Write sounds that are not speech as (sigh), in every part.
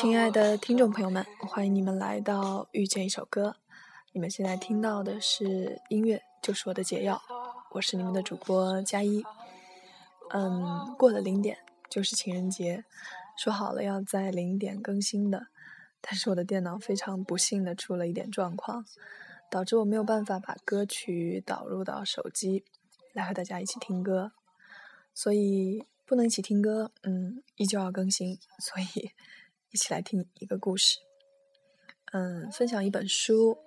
亲爱的听众朋友们，欢迎你们来到遇见一首歌。你们现在听到的是音乐，就是我的解药。我是你们的主播佳一。嗯，过了零点就是情人节，说好了要在零点更新的，但是我的电脑非常不幸的出了一点状况，导致我没有办法把歌曲导入到手机来和大家一起听歌，所以不能一起听歌。嗯，依旧要更新，所以一起来听一个故事。嗯，分享一本书，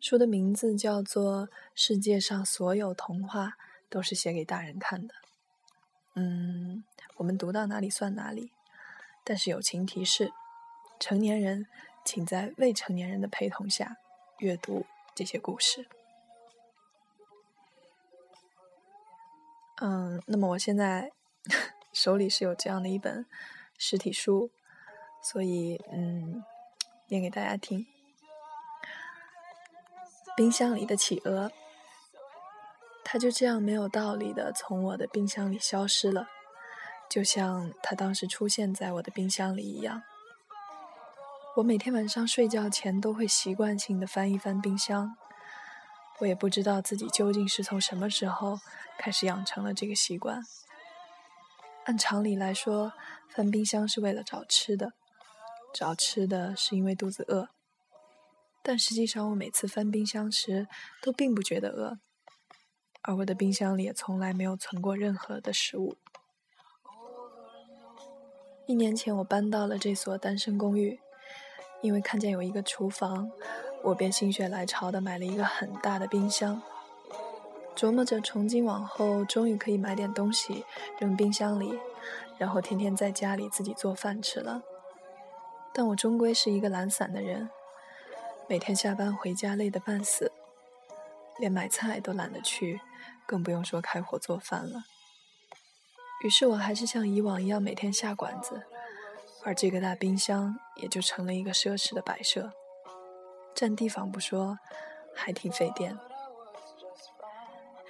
书的名字叫做《世界上所有童话都是写给大人看的》。嗯，我们读到哪里算哪里，但是友情提示：成年人请在未成年人的陪同下阅读这些故事。嗯，那么我现在 (laughs) 手里是有这样的一本实体书，所以嗯，念给大家听。冰箱里的企鹅。它就这样没有道理的从我的冰箱里消失了，就像它当时出现在我的冰箱里一样。我每天晚上睡觉前都会习惯性的翻一翻冰箱，我也不知道自己究竟是从什么时候开始养成了这个习惯。按常理来说，翻冰箱是为了找吃的，找吃的是因为肚子饿。但实际上，我每次翻冰箱时都并不觉得饿。而我的冰箱里也从来没有存过任何的食物。一年前，我搬到了这所单身公寓，因为看见有一个厨房，我便心血来潮的买了一个很大的冰箱，琢磨着从今往后终于可以买点东西扔冰箱里，然后天天在家里自己做饭吃了。但我终归是一个懒散的人，每天下班回家累得半死，连买菜都懒得去。更不用说开火做饭了。于是我还是像以往一样每天下馆子，而这个大冰箱也就成了一个奢侈的摆设，占地方不说，还挺费电。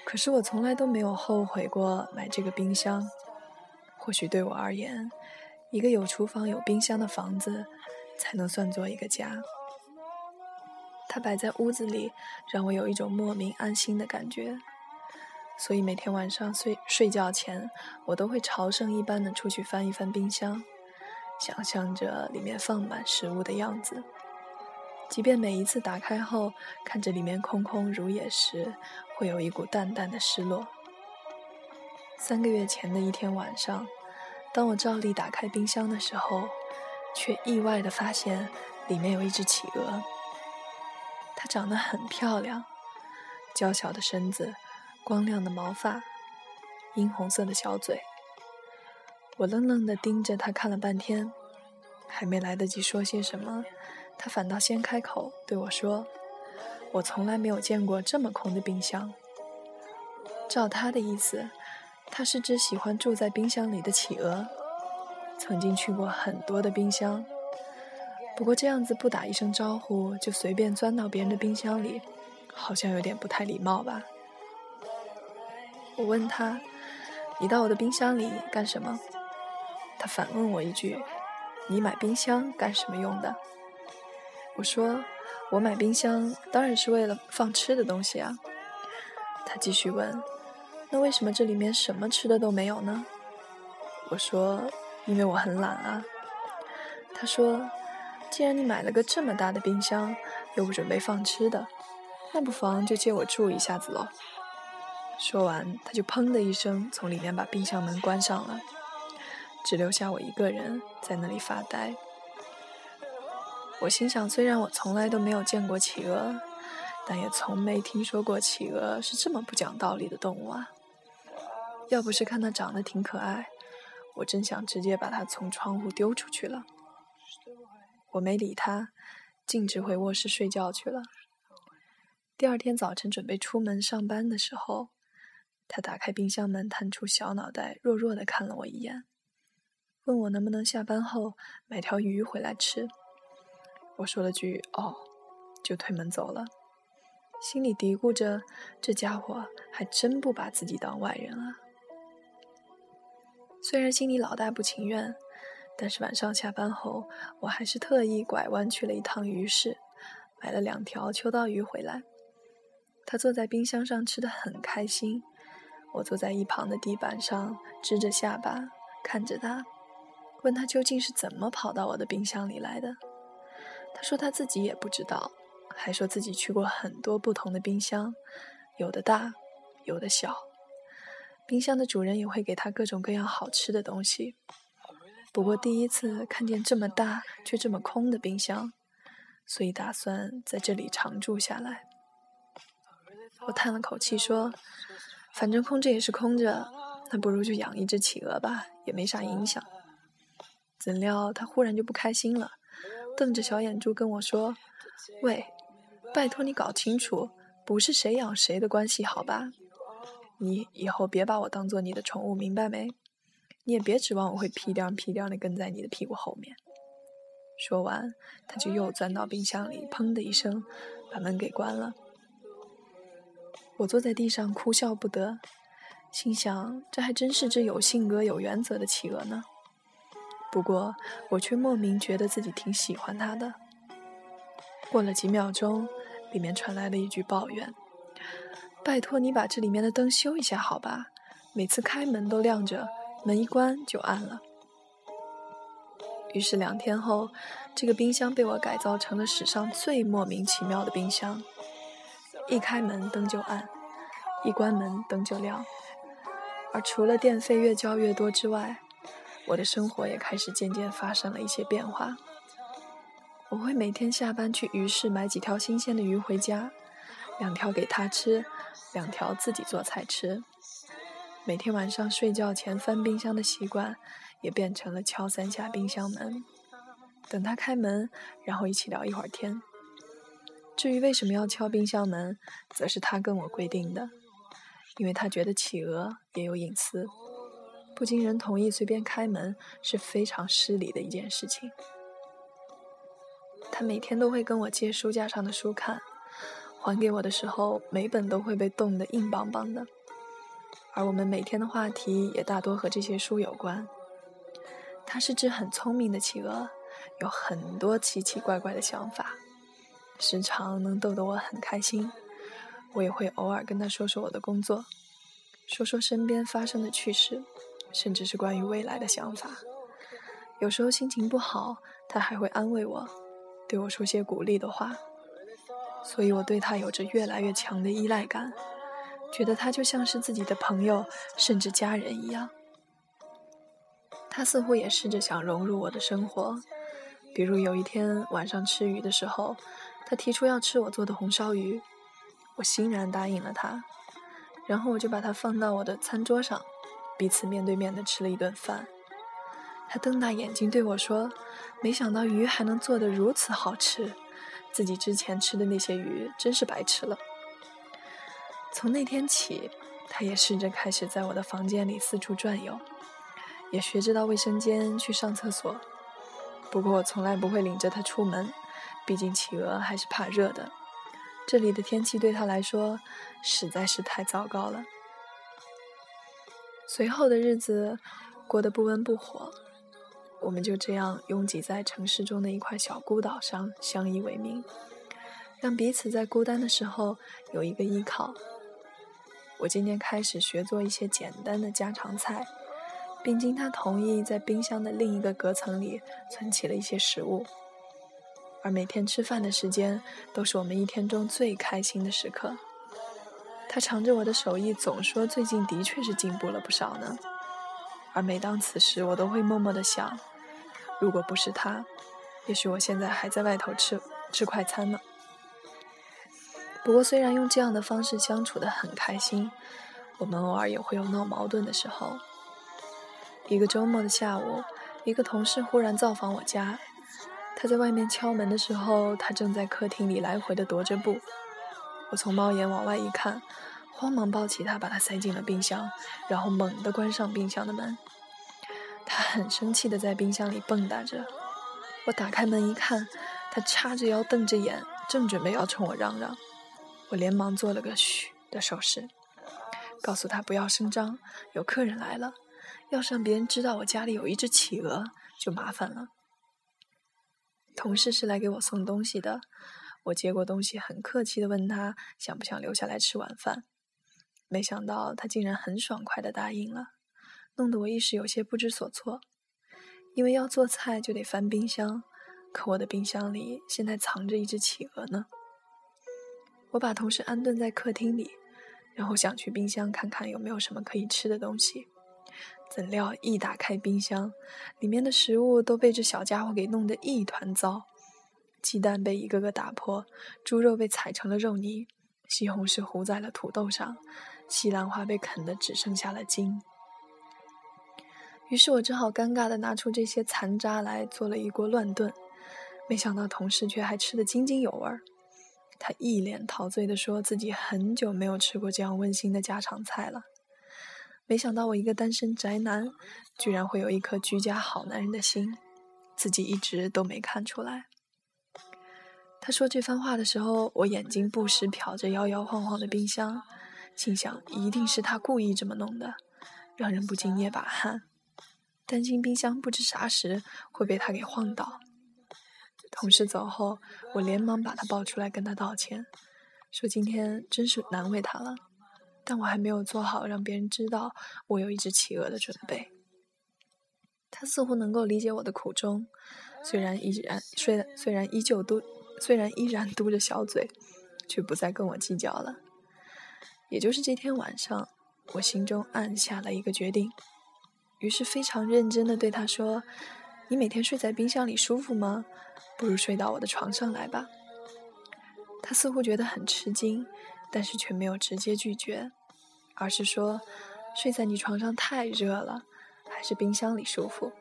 可是我从来都没有后悔过买这个冰箱。或许对我而言，一个有厨房有冰箱的房子，才能算作一个家。它摆在屋子里，让我有一种莫名安心的感觉。所以每天晚上睡睡觉前，我都会朝圣一般的出去翻一翻冰箱，想象着里面放满食物的样子。即便每一次打开后看着里面空空如也时，会有一股淡淡的失落。三个月前的一天晚上，当我照例打开冰箱的时候，却意外的发现里面有一只企鹅。它长得很漂亮，娇小的身子。光亮的毛发，殷红色的小嘴。我愣愣地盯着他看了半天，还没来得及说些什么，他反倒先开口对我说：“我从来没有见过这么空的冰箱。”照他的意思，他是只喜欢住在冰箱里的企鹅，曾经去过很多的冰箱。不过这样子不打一声招呼就随便钻到别人的冰箱里，好像有点不太礼貌吧。我问他：“你到我的冰箱里干什么？”他反问我一句：“你买冰箱干什么用的？”我说：“我买冰箱当然是为了放吃的东西啊。”他继续问：“那为什么这里面什么吃的都没有呢？”我说：“因为我很懒啊。”他说：“既然你买了个这么大的冰箱，又不准备放吃的，那不妨就借我住一下子喽。”说完，他就砰的一声从里面把冰箱门关上了，只留下我一个人在那里发呆。我心想，虽然我从来都没有见过企鹅，但也从没听说过企鹅是这么不讲道理的动物啊！要不是看他长得挺可爱，我真想直接把他从窗户丢出去了。我没理他，径直回卧室睡觉去了。第二天早晨准备出门上班的时候。他打开冰箱门，探出小脑袋，弱弱的看了我一眼，问我能不能下班后买条鱼回来吃。我说了句“哦”，就推门走了，心里嘀咕着：这家伙还真不把自己当外人啊。虽然心里老大不情愿，但是晚上下班后，我还是特意拐弯去了一趟鱼市，买了两条秋刀鱼回来。他坐在冰箱上吃的很开心，我坐在一旁的地板上支着下巴看着他，问他究竟是怎么跑到我的冰箱里来的。他说他自己也不知道，还说自己去过很多不同的冰箱，有的大，有的小。冰箱的主人也会给他各种各样好吃的东西。不过第一次看见这么大却这么空的冰箱，所以打算在这里常住下来。我叹了口气说：“反正空着也是空着，那不如就养一只企鹅吧，也没啥影响。”怎料他忽然就不开心了，瞪着小眼珠跟我说：“喂，拜托你搞清楚，不是谁养谁的关系，好吧？你以后别把我当做你的宠物，明白没？”你也别指望我会屁颠屁颠的跟在你的屁股后面。说完，他就又钻到冰箱里，砰的一声，把门给关了。我坐在地上哭笑不得，心想这还真是只有性格、有原则的企鹅呢。不过，我却莫名觉得自己挺喜欢它的。过了几秒钟，里面传来了一句抱怨：“拜托你把这里面的灯修一下好吧？每次开门都亮着。”门一关就暗了。于是两天后，这个冰箱被我改造成了史上最莫名其妙的冰箱：一开门灯就暗，一关门灯就亮。而除了电费越交越多之外，我的生活也开始渐渐发生了一些变化。我会每天下班去鱼市买几条新鲜的鱼回家，两条给他吃，两条自己做菜吃。每天晚上睡觉前翻冰箱的习惯，也变成了敲三下冰箱门，等他开门，然后一起聊一会儿天。至于为什么要敲冰箱门，则是他跟我规定的，因为他觉得企鹅也有隐私，不经人同意随便开门是非常失礼的一件事情。他每天都会跟我借书架上的书看，还给我的时候，每本都会被冻得硬邦邦的。而我们每天的话题也大多和这些书有关。它是只很聪明的企鹅，有很多奇奇怪怪的想法，时常能逗得我很开心。我也会偶尔跟他说说我的工作，说说身边发生的趣事，甚至是关于未来的想法。有时候心情不好，他还会安慰我，对我说些鼓励的话。所以我对他有着越来越强的依赖感。觉得他就像是自己的朋友，甚至家人一样。他似乎也试着想融入我的生活，比如有一天晚上吃鱼的时候，他提出要吃我做的红烧鱼，我欣然答应了他，然后我就把它放到我的餐桌上，彼此面对面的吃了一顿饭。他瞪大眼睛对我说：“没想到鱼还能做得如此好吃，自己之前吃的那些鱼真是白吃了。”从那天起，他也试着开始在我的房间里四处转悠，也学着到卫生间去上厕所。不过我从来不会领着他出门，毕竟企鹅还是怕热的。这里的天气对他来说实在是太糟糕了。随后的日子过得不温不火，我们就这样拥挤在城市中的一块小孤岛上，相依为命，让彼此在孤单的时候有一个依靠。我今天开始学做一些简单的家常菜，并经他同意，在冰箱的另一个隔层里存起了一些食物。而每天吃饭的时间，都是我们一天中最开心的时刻。他尝着我的手艺，总说最近的确是进步了不少呢。而每当此时，我都会默默的想：如果不是他，也许我现在还在外头吃吃快餐呢。不过，虽然用这样的方式相处的很开心，我们偶尔也会有闹矛盾的时候。一个周末的下午，一个同事忽然造访我家，他在外面敲门的时候，他正在客厅里来回的踱着步。我从猫眼往外一看，慌忙抱起他，把他塞进了冰箱，然后猛地关上冰箱的门。他很生气的在冰箱里蹦跶着。我打开门一看，他叉着腰，瞪着眼，正准备要冲我嚷嚷。我连忙做了个“嘘”的手势，告诉他不要声张，有客人来了，要是让别人知道我家里有一只企鹅，就麻烦了。同事是来给我送东西的，我接过东西，很客气的问他想不想留下来吃晚饭。没想到他竟然很爽快的答应了，弄得我一时有些不知所措。因为要做菜就得翻冰箱，可我的冰箱里现在藏着一只企鹅呢。我把同事安顿在客厅里，然后想去冰箱看看有没有什么可以吃的东西。怎料一打开冰箱，里面的食物都被这小家伙给弄得一团糟。鸡蛋被一个个打破，猪肉被踩成了肉泥，西红柿糊在了土豆上，西兰花被啃得只剩下了筋。于是我只好尴尬地拿出这些残渣来做了一锅乱炖，没想到同事却还吃得津津有味儿。他一脸陶醉地说自己很久没有吃过这样温馨的家常菜了。没想到我一个单身宅男，居然会有一颗居家好男人的心，自己一直都没看出来。他说这番话的时候，我眼睛不时瞟着摇摇晃晃的冰箱，心想一定是他故意这么弄的，让人不禁捏把汗，担心冰箱不知啥时会被他给晃倒。同事走后，我连忙把他抱出来跟他道歉，说今天真是难为他了。但我还没有做好让别人知道我有一只企鹅的准备。他似乎能够理解我的苦衷，虽然依然虽虽然依旧嘟虽然依然嘟着小嘴，却不再跟我计较了。也就是这天晚上，我心中暗下了一个决定，于是非常认真的对他说：“你每天睡在冰箱里舒服吗？不如睡到我的床上来吧。”他似乎觉得很吃惊，但是却没有直接拒绝。而是说，睡在你床上太热了，还是冰箱里舒服。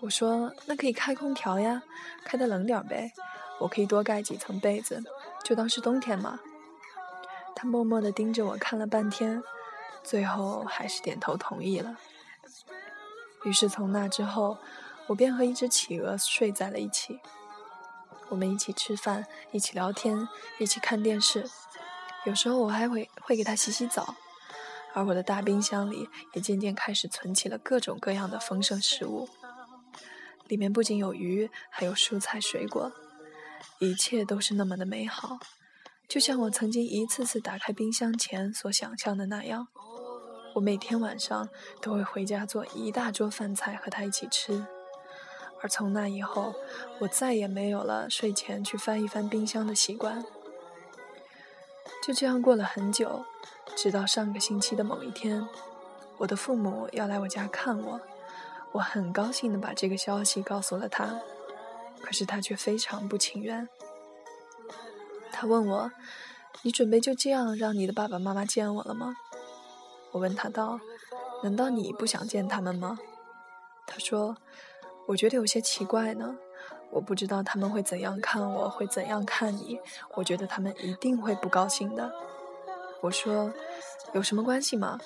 我说，那可以开空调呀，开的冷点呗，我可以多盖几层被子，就当是冬天嘛。他默默地盯着我看了半天，最后还是点头同意了。于是从那之后，我便和一只企鹅睡在了一起。我们一起吃饭，一起聊天，一起看电视，有时候我还会会给它洗洗澡。而我的大冰箱里也渐渐开始存起了各种各样的丰盛食物，里面不仅有鱼，还有蔬菜水果，一切都是那么的美好，就像我曾经一次次打开冰箱前所想象的那样。我每天晚上都会回家做一大桌饭菜和他一起吃，而从那以后，我再也没有了睡前去翻一翻冰箱的习惯。就这样过了很久。直到上个星期的某一天，我的父母要来我家看我，我很高兴地把这个消息告诉了他，可是他却非常不情愿。他问我：“你准备就这样让你的爸爸妈妈见我了吗？”我问他道：“难道你不想见他们吗？”他说：“我觉得有些奇怪呢，我不知道他们会怎样看我，会怎样看你，我觉得他们一定会不高兴的。”我说，有什么关系吗？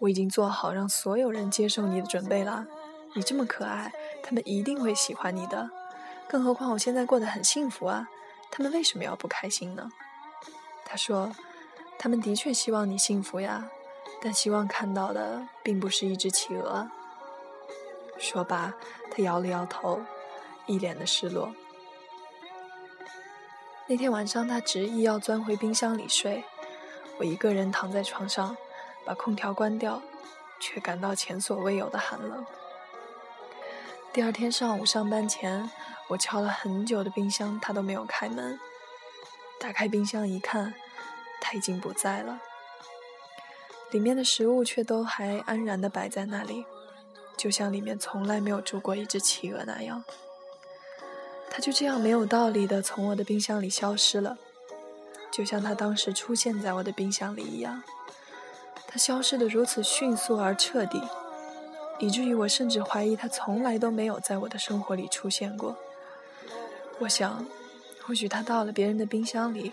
我已经做好让所有人接受你的准备了。你这么可爱，他们一定会喜欢你的。更何况我现在过得很幸福啊，他们为什么要不开心呢？他说，他们的确希望你幸福呀，但希望看到的并不是一只企鹅。说罢，他摇了摇头，一脸的失落。那天晚上，他执意要钻回冰箱里睡。我一个人躺在床上，把空调关掉，却感到前所未有的寒冷。第二天上午上班前，我敲了很久的冰箱，他都没有开门。打开冰箱一看，他已经不在了，里面的食物却都还安然地摆在那里，就像里面从来没有住过一只企鹅那样。他就这样没有道理地从我的冰箱里消失了。就像他当时出现在我的冰箱里一样，他消失得如此迅速而彻底，以至于我甚至怀疑他从来都没有在我的生活里出现过。我想，或许他到了别人的冰箱里，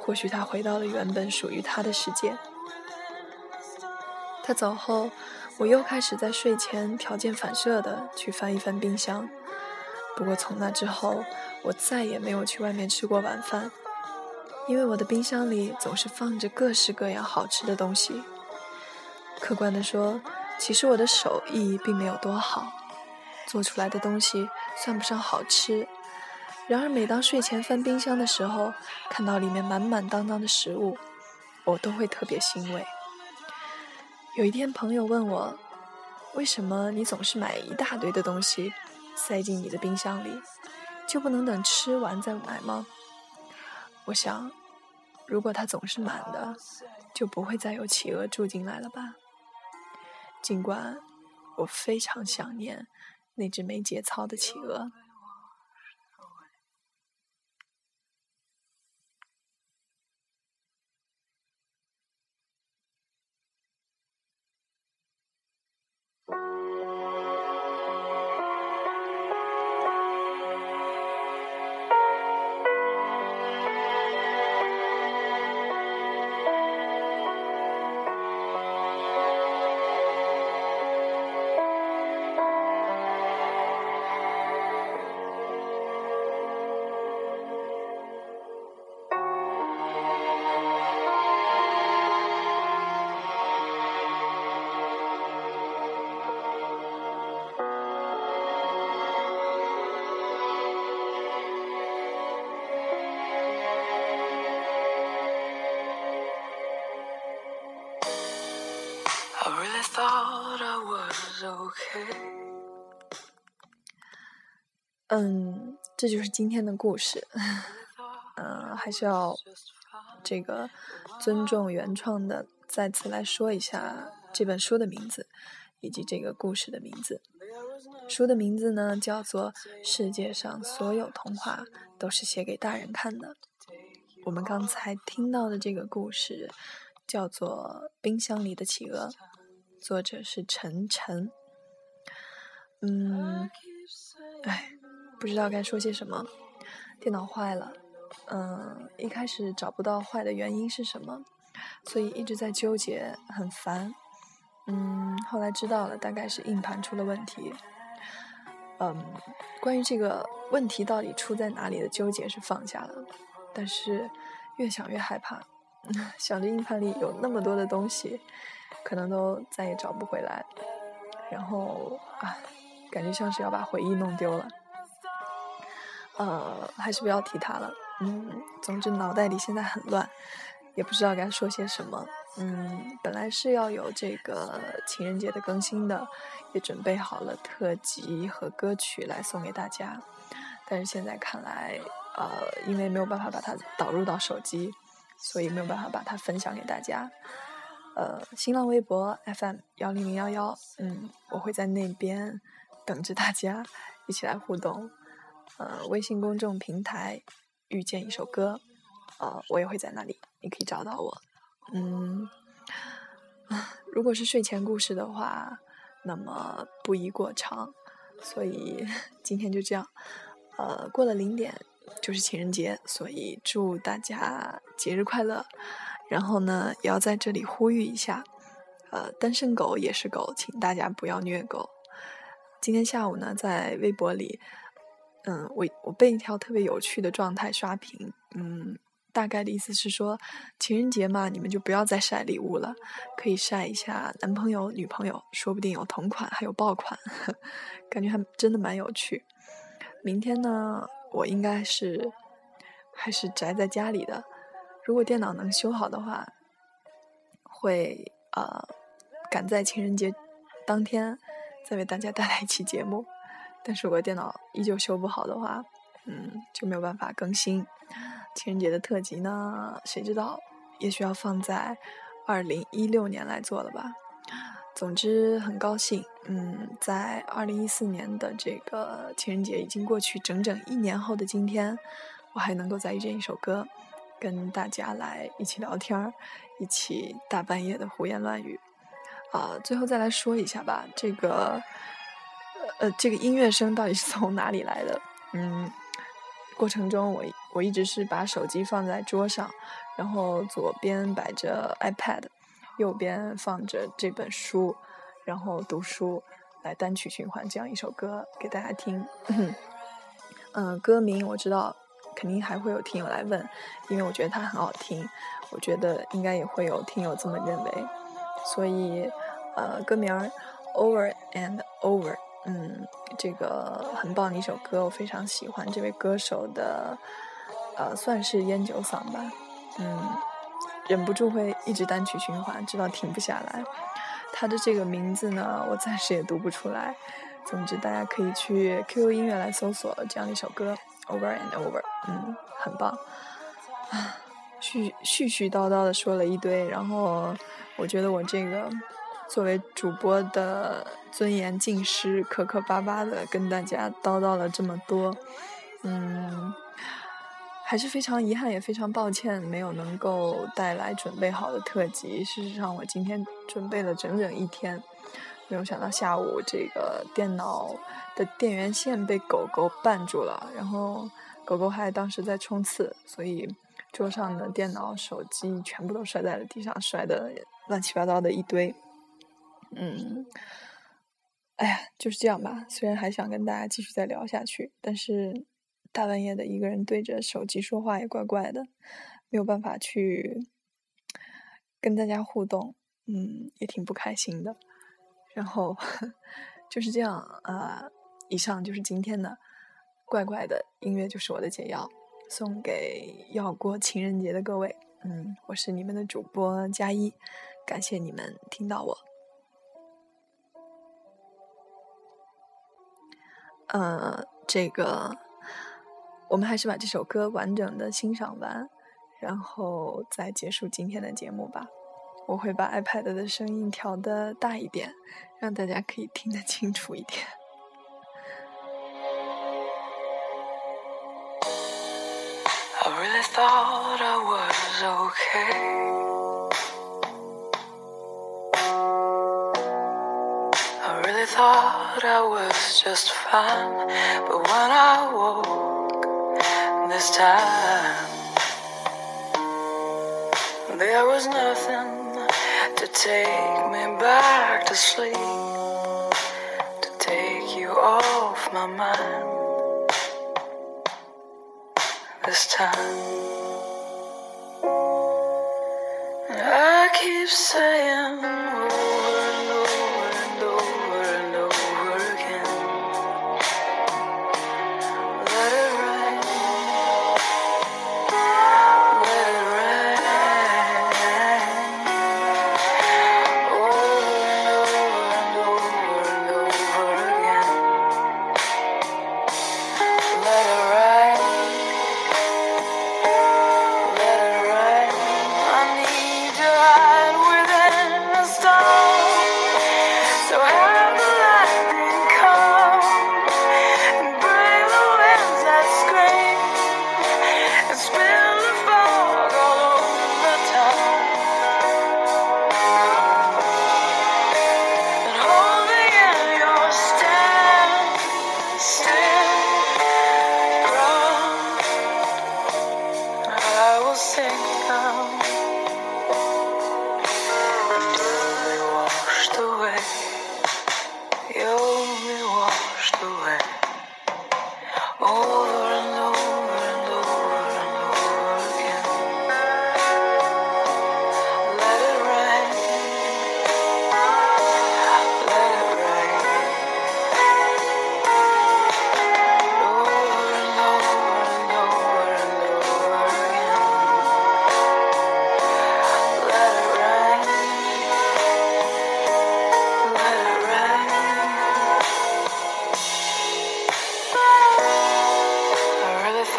或许他回到了原本属于他的世界。他走后，我又开始在睡前条件反射地去翻一翻冰箱。不过从那之后，我再也没有去外面吃过晚饭。因为我的冰箱里总是放着各式各样好吃的东西。客观地说，其实我的手艺并没有多好，做出来的东西算不上好吃。然而每当睡前翻冰箱的时候，看到里面满满当当的食物，我都会特别欣慰。有一天，朋友问我：“为什么你总是买一大堆的东西塞进你的冰箱里，就不能等吃完再买吗？”我想，如果它总是满的，就不会再有企鹅住进来了吧。尽管我非常想念那只没节操的企鹅。嗯，这就是今天的故事。嗯，(laughs) 还是要这个尊重原创的，再次来说一下这本书的名字以及这个故事的名字。书的名字呢叫做《世界上所有童话都是写给大人看的》。我们刚才听到的这个故事叫做《冰箱里的企鹅》，作者是陈晨。嗯，哎。不知道该说些什么，电脑坏了，嗯，一开始找不到坏的原因是什么，所以一直在纠结，很烦，嗯，后来知道了，大概是硬盘出了问题，嗯，关于这个问题到底出在哪里的纠结是放下了，但是越想越害怕，(laughs) 想着硬盘里有那么多的东西，可能都再也找不回来，然后啊，感觉像是要把回忆弄丢了。呃，还是不要提他了。嗯，总之脑袋里现在很乱，也不知道该说些什么。嗯，本来是要有这个情人节的更新的，也准备好了特辑和歌曲来送给大家。但是现在看来，呃，因为没有办法把它导入到手机，所以没有办法把它分享给大家。呃，新浪微博 FM 幺零零幺幺，嗯，我会在那边等着大家一起来互动。呃，微信公众平台遇见一首歌，呃，我也会在那里，你可以找到我。嗯，如果是睡前故事的话，那么不宜过长，所以 (laughs) 今天就这样。呃，过了零点就是情人节，所以祝大家节日快乐。然后呢，也要在这里呼吁一下，呃，单身狗也是狗，请大家不要虐狗。今天下午呢，在微博里。嗯，我我被一条特别有趣的状态刷屏，嗯，大概的意思是说，情人节嘛，你们就不要再晒礼物了，可以晒一下男朋友、女朋友，说不定有同款还有爆款，(laughs) 感觉还真的蛮有趣。明天呢，我应该是还是宅在家里的，如果电脑能修好的话，会呃赶在情人节当天再为大家带来一期节目。但是如果电脑依旧修不好的话，嗯，就没有办法更新情人节的特辑呢。谁知道，也许要放在二零一六年来做了吧。总之很高兴，嗯，在二零一四年的这个情人节已经过去整整一年后的今天，我还能够再遇见一首歌，跟大家来一起聊天儿，一起大半夜的胡言乱语。啊，最后再来说一下吧，这个。呃，这个音乐声到底是从哪里来的？嗯，过程中我我一直是把手机放在桌上，然后左边摆着 iPad，右边放着这本书，然后读书，来单曲循环这样一首歌给大家听。嗯，歌名我知道，肯定还会有听友来问，因为我觉得它很好听，我觉得应该也会有听友这么认为，所以。呃，歌名《Over and Over》。嗯，这个很棒的一首歌，我非常喜欢这位歌手的，呃，算是烟酒嗓吧。嗯，忍不住会一直单曲循环，直到停不下来。他的这个名字呢，我暂时也读不出来。总之，大家可以去 QQ 音乐来搜索这样一首歌《Over and Over》。嗯，很棒。啊，絮絮絮叨叨的说了一堆，然后我觉得我这个。作为主播的尊严尽失，磕磕巴巴的跟大家叨叨了这么多，嗯，还是非常遗憾，也非常抱歉，没有能够带来准备好的特辑。事实上，我今天准备了整整一天，没有想到下午这个电脑的电源线被狗狗绊住了，然后狗狗还当时在冲刺，所以桌上的电脑、手机全部都摔在了地上，摔的乱七八糟的一堆。嗯，哎呀，就是这样吧。虽然还想跟大家继续再聊下去，但是大半夜的一个人对着手机说话也怪怪的，没有办法去跟大家互动，嗯，也挺不开心的。然后 (laughs) 就是这样，呃，以上就是今天的怪怪的音乐，就是我的解药，送给要过情人节的各位。嗯，我是你们的主播佳一，感谢你们听到我。呃，这个我们还是把这首歌完整的欣赏完，然后再结束今天的节目吧。我会把 iPad 的声音调的大一点，让大家可以听得清楚一点。Take me back to sleep, to take you off my mind. This time, I keep saying.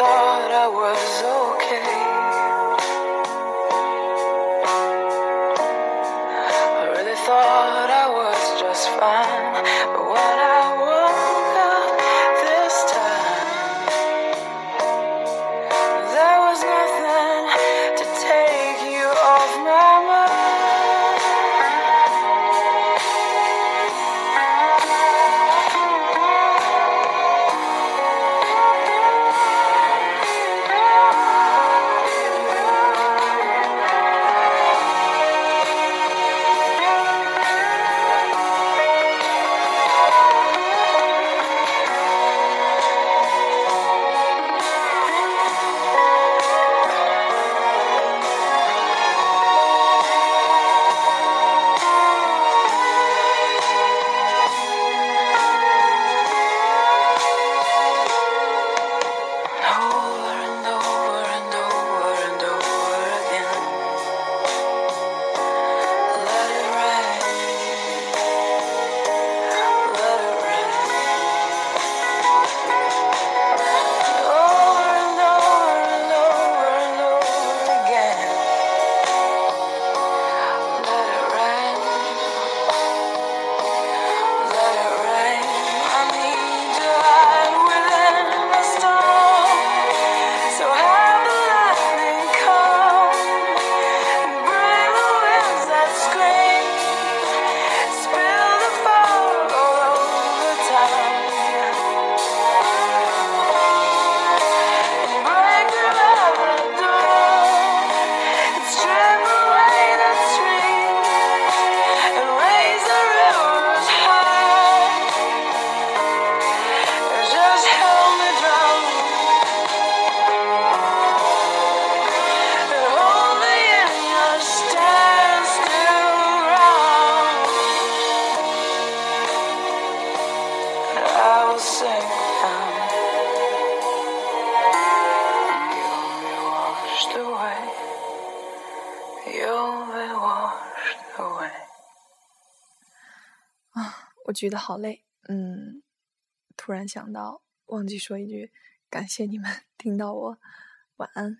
thought I was okay. I really thought I was just fine. 觉得好累。嗯，突然想到，忘记说一句，感谢你们 (laughs) 听到我，晚安。